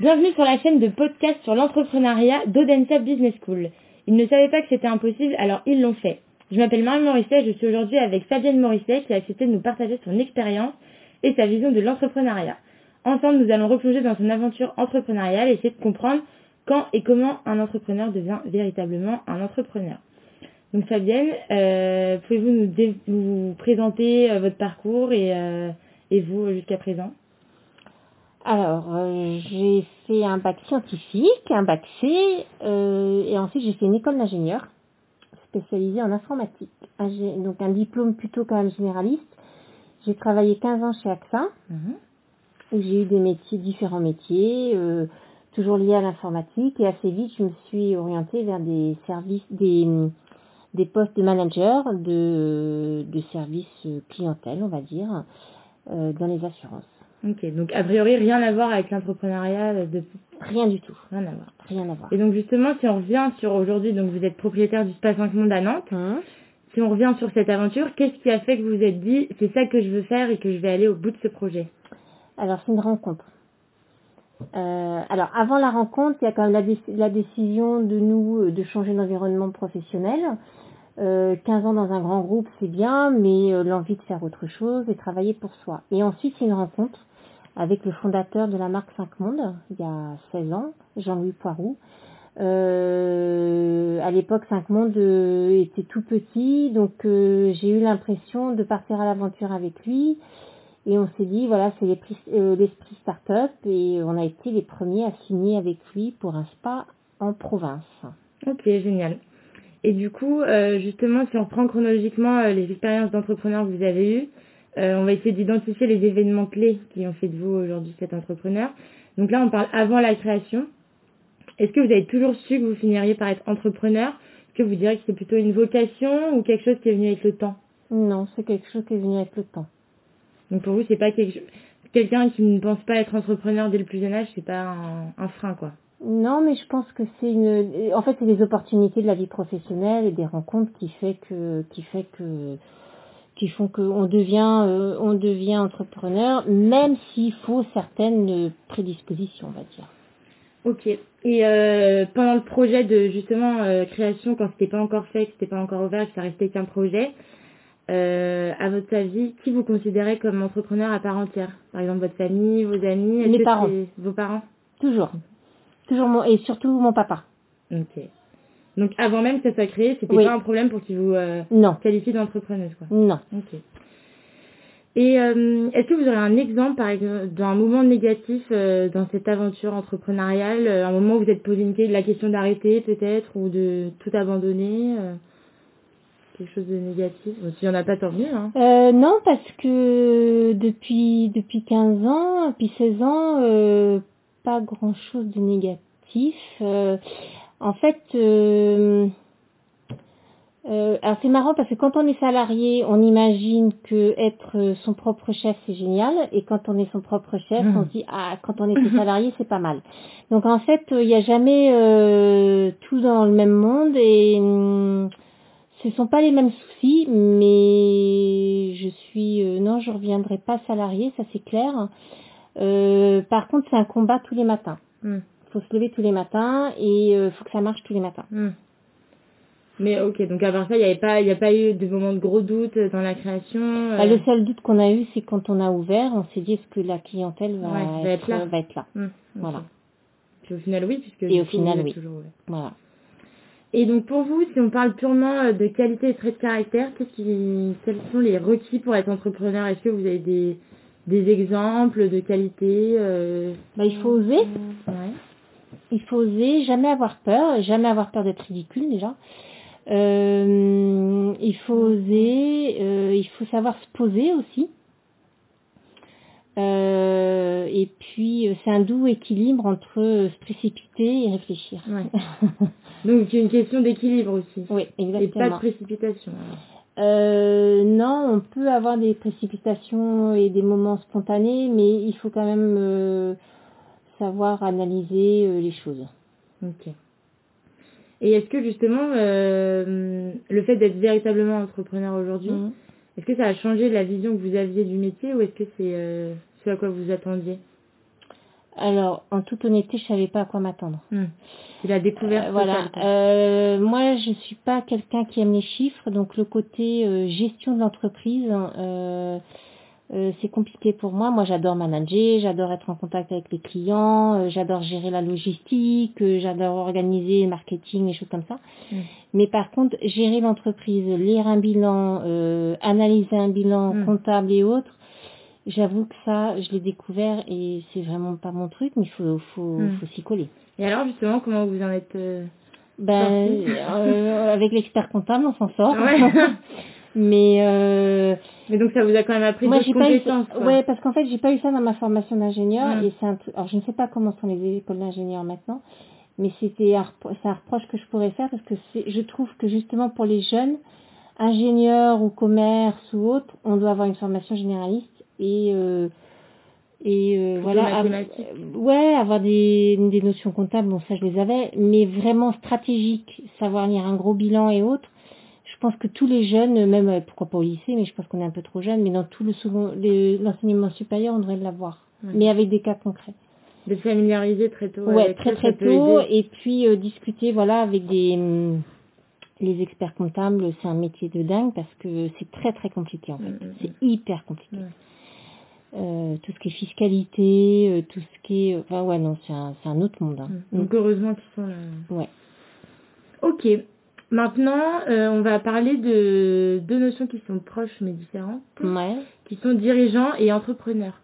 Bienvenue sur la chaîne de podcast sur l'entrepreneuriat d'Odense Business School. Ils ne savaient pas que c'était impossible, alors ils l'ont fait. Je m'appelle Marie Morisset, je suis aujourd'hui avec Fabienne Morisset qui a accepté de nous partager son expérience et sa vision de l'entrepreneuriat. Ensemble, nous allons replonger dans son aventure entrepreneuriale et essayer de comprendre quand et comment un entrepreneur devient véritablement un entrepreneur. Donc Fabienne, euh, pouvez-vous nous, présenter euh, votre parcours et, euh, et vous jusqu'à présent? Alors, j'ai fait un bac scientifique, un bac C, euh, et ensuite j'ai fait une école d'ingénieur spécialisée en informatique. Donc un diplôme plutôt quand même généraliste. J'ai travaillé 15 ans chez AXA, où j'ai eu des métiers, différents métiers, euh, toujours liés à l'informatique, et assez vite je me suis orientée vers des services, des, des postes de manager de, de services clientèle, on va dire, euh, dans les assurances. Ok, donc a priori rien à voir avec l'entrepreneuriat euh, de Rien du tout. rien à voir. Rien à voir. Et donc justement, si on revient sur aujourd'hui, donc vous êtes propriétaire du Spa 5 Monde à Nantes. Hum. Si on revient sur cette aventure, qu'est-ce qui a fait que vous vous êtes dit c'est ça que je veux faire et que je vais aller au bout de ce projet? Alors, c'est une rencontre. Euh, alors, avant la rencontre, il y a quand même la, déc- la décision de nous euh, de changer d'environnement professionnel. Euh, 15 ans dans un grand groupe, c'est bien, mais euh, l'envie de faire autre chose et travailler pour soi. Et ensuite, c'est une rencontre avec le fondateur de la marque 5 Monde, il y a 16 ans, Jean-Louis Poiroux. Euh, à l'époque, 5 Monde euh, était tout petit, donc euh, j'ai eu l'impression de partir à l'aventure avec lui. Et on s'est dit, voilà, c'est l'esprit euh, l'esprit start-up et on a été les premiers à signer avec lui pour un spa en province. Ok, génial. Et du coup, euh, justement, si on reprend chronologiquement les expériences d'entrepreneur que vous avez eues, euh, on va essayer d'identifier les événements clés qui ont fait de vous aujourd'hui cet entrepreneur. Donc là, on parle avant la création. Est-ce que vous avez toujours su que vous finiriez par être entrepreneur? Est-ce que vous diriez que c'est plutôt une vocation ou quelque chose qui est venu avec le temps? Non, c'est quelque chose qui est venu avec le temps. Donc pour vous, c'est pas quelque chose... Quelqu'un qui ne pense pas être entrepreneur dès le plus jeune âge, c'est pas un, un frein, quoi. Non, mais je pense que c'est une. En fait, c'est des opportunités de la vie professionnelle et des rencontres qui fait que, qui fait que, qui font qu'on devient, euh, on devient entrepreneur, même s'il faut certaines prédispositions, on va dire. Ok. Et euh, pendant le projet de justement euh, création, quand c'était pas encore fait, que c'était pas encore ouvert, que ça restait qu'un projet, euh, à votre avis, qui vous considérez comme entrepreneur à part entière? Par exemple, votre famille, vos amis, que parents. Vos parents? Toujours, toujours mon et surtout mon papa. Ok. Donc avant même que ça soit créé, c'était Oui. pas un problème pour qu'ils vous euh, Non, qualifient d'entrepreneuse, quoi. non. Ok. Et euh, est-ce que vous aurez un exemple, par exemple, d'un moment négatif euh, dans cette aventure entrepreneuriale, euh, un moment où vous êtes posé une, la question d'arrêter peut-être ou de tout abandonner, quelque chose de négatif? S'il n'y en a pas, tant mieux. Hein. Euh, non, parce que depuis depuis 15 ans, depuis 16 ans, euh, pas grand chose de négatif. Euh, en fait, euh, euh, alors c'est marrant parce que quand on est salarié, on imagine que être son propre chef c'est génial, et quand on est son propre chef, on se dit ah quand on était salarié c'est pas mal. Donc en fait, il n'y a jamais euh, tout dans le même monde et hum, ce sont pas les mêmes soucis, mais je suis euh, non, je reviendrai pas salarié, ça c'est clair. Euh, par contre, c'est un combat tous les matins. Hmm, Faut se lever tous les matins et euh, faut que ça marche tous les matins. hmm. Mais ok, donc à part ça, il n'y avait pas, il n'y a pas eu de moment de gros doute dans la création. euh, Bah, le seul doute qu'on a eu, c'est quand on a ouvert, on s'est dit est-ce que la clientèle va, Ouais, va être là. va être là. hmm. Voilà. Puis au final, oui, puisque Et au coup, final, oui. toujours ouvert. Voilà. Et donc pour vous, si on parle purement euh, de qualité et traits de caractère, qu'est-ce qui, quels sont les requis pour être entrepreneur? Est-ce que vous avez des, des exemples de qualité euh, Bah, il faut oser. Ouais. Il faut oser, jamais avoir peur, jamais avoir peur d'être ridicule déjà. Euh, il faut oser, euh, il faut savoir se poser aussi. Euh, et puis euh, c'est un doux équilibre entre euh, se précipiter et réfléchir. Ouais. Donc a une question d'équilibre aussi. oui, Et pas de exactement. précipitation. Euh, non, on peut avoir des précipitations et des moments spontanés, mais il faut quand même euh, savoir analyser euh, les choses. Ok. Et est-ce que justement euh, le fait d'être véritablement entrepreneur aujourd'hui, Mhm. est-ce que ça a changé la vision que vous aviez du métier ou est-ce que c'est euh, ce à quoi vous attendiez? Alors, en toute honnêteté, je savais pas à quoi m'attendre. Hmm. C'est la découverte. Euh, voilà. Euh, moi, je suis pas quelqu'un qui aime les chiffres, donc le côté euh, gestion de l'entreprise, euh, c'est compliqué pour moi. Moi, j'adore manager, j'adore être en contact avec les clients, euh, j'adore gérer la logistique, euh, j'adore organiser le marketing, et choses comme ça. Mm. Mais par contre, gérer l'entreprise, lire un bilan, euh, analyser un bilan Mm. comptable et autres, j'avoue que ça, je l'ai découvert et c'est vraiment pas mon truc, mais il faut, faut, Mm. faut s'y coller. Et alors, justement, comment vous en êtes euh, Ben, euh, avec l'expert comptable, on s'en sort. Ouais. Mais euh, Mais donc, ça vous a quand même appris moi, j'ai pas eu quoi. Ouais, parce qu'en fait, j'ai pas eu ça dans ma formation d'ingénieur. Mm. Et c'est un. Alors, je ne sais pas comment sont les écoles d'ingénieurs maintenant, mais c'était un, repro- c'est un reproche que je pourrais faire parce que je trouve que justement pour les jeunes, ingénieurs ou commerce ou autres, on doit avoir une formation généraliste et euh, et euh, voilà. av- mathématiques. euh, ouais, avoir des, des notions comptables, bon ça je les avais, mais vraiment stratégique, savoir lire un gros bilan et autres. Je pense que tous les jeunes, même euh, pourquoi pas au lycée, mais je pense qu'on est un peu trop jeune, mais dans tout le second, l'enseignement supérieur, on devrait l'avoir, Ouais. mais avec des cas concrets. D'être familiarisé très tôt. Ouais, avec très très tôt, aider. et puis euh, discuter, voilà, avec des hum, les experts comptables, c'est un métier de dingue parce que c'est très très compliqué en fait. Mm, mm, C'est hyper compliqué. Ouais. Euh, tout ce qui est fiscalité, euh, tout ce qui est, enfin ouais non, c'est un, un autre monde. hein. Mm. Donc, heureusement qu'ils sont là. Ouais. Ok. Maintenant, euh, on va parler de deux notions qui sont proches mais différentes, Ouais. qui sont dirigeant et entrepreneur.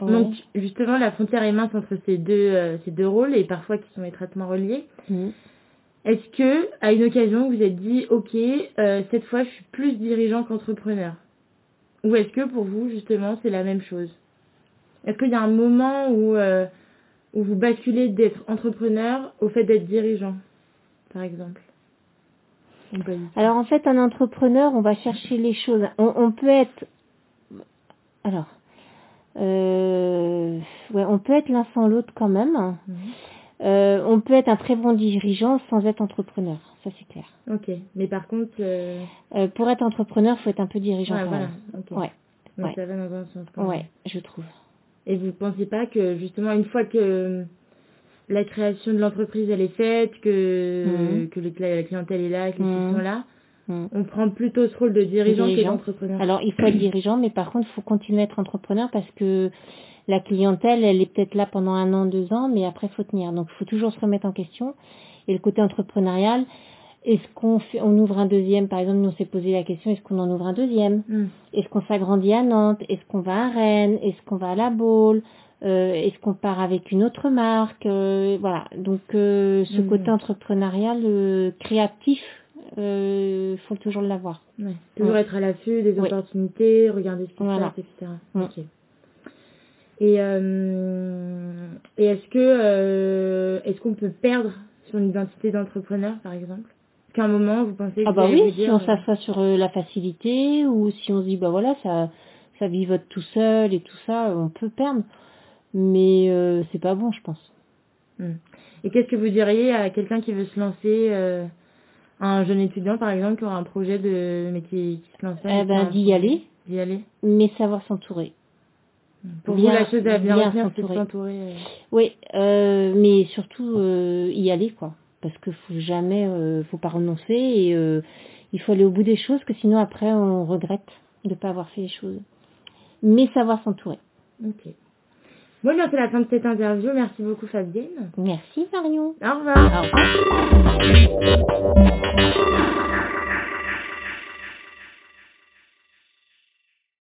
ouais. Donc, justement, la frontière est mince entre ces deux, euh, ces deux rôles et parfois qui sont étroitement reliés. Mm. Est-ce que, à une occasion, vous vous êtes dit, ok, euh, cette fois, je suis plus dirigeant qu'entrepreneur Ou est-ce que pour vous, justement, c'est la même chose? Est-ce qu'il y a un moment où, euh, où vous basculez d'être entrepreneur au fait d'être dirigeant, par exemple? Alors en fait, un entrepreneur, on va chercher les choses. On, on peut être, alors, euh, ouais, on peut être l'un sans l'autre quand même. Mhm. Euh, on peut être un très bon dirigeant sans être entrepreneur, ça c'est clair. Ok, mais par contre, euh, Euh, pour être entrepreneur, faut être un peu dirigeant ouais, quand voilà, même. Ouais, Donc ouais. ça va dans un sens. quand même. Ouais, je trouve. Et vous pensez pas que justement une fois que la création de l'entreprise elle est faite, que, Mhm. que la clientèle est là, que les Mhm. chiffres sont là, Mm. on prend plutôt ce rôle de dirigeant, que Dirigeant. d'entrepreneur. Alors il faut être dirigeant, mais par contre, il faut continuer à être entrepreneur parce que la clientèle, elle est peut-être là pendant un an, deux ans, mais après, il faut tenir. Donc, il faut toujours se remettre en question. Et le côté entrepreneurial, est-ce qu'on fait, on ouvre un deuxième, par exemple, nous on s'est posé la question, est-ce qu'on en ouvre un deuxième? Mm. Est-ce qu'on s'agrandit à Nantes? Est-ce qu'on va à Rennes? Est-ce qu'on va à La Baule? Est-ce qu'on part avec une autre marque Euh, Voilà. Donc, euh, ce Mhm. côté entrepreneurial, euh, créatif, euh, faut toujours l'avoir. Ouais. Toujours Ouais. être à l'affût des Ouais. opportunités, regarder ce qui se Voilà. passe, etc. Mm. Ok. Et, euh, et est-ce que euh, est-ce qu'on peut perdre son identité d'entrepreneur, par exemple? Est-ce qu'à un moment, vous pensez que Ah bah oui, si dire, on euh, s'assoit sur euh, la facilité ou si on se dit bah voilà ça ça vivote tout seul et tout ça, on peut perdre, mais euh, c'est pas bon je pense. Et qu'est-ce que vous diriez à quelqu'un qui veut se lancer, euh, un jeune étudiant par exemple, qui aura un projet de mais qui, qui se lance Eh ben d'y aller, D'y aller. mais savoir s'entourer. Pour Bien- vous, la chose à bien, bien retenir, c'est de s'entourer. euh. Oui, euh, mais surtout euh, y aller quoi, parce que faut jamais, euh, faut pas renoncer et euh, il faut aller au bout des choses, que sinon après on regrette de pas avoir fait les choses. Mais savoir s'entourer. Ok. Bon, c'est la fin de cette interview. Merci beaucoup, Fabienne. Merci, Marion. Au revoir. Au revoir.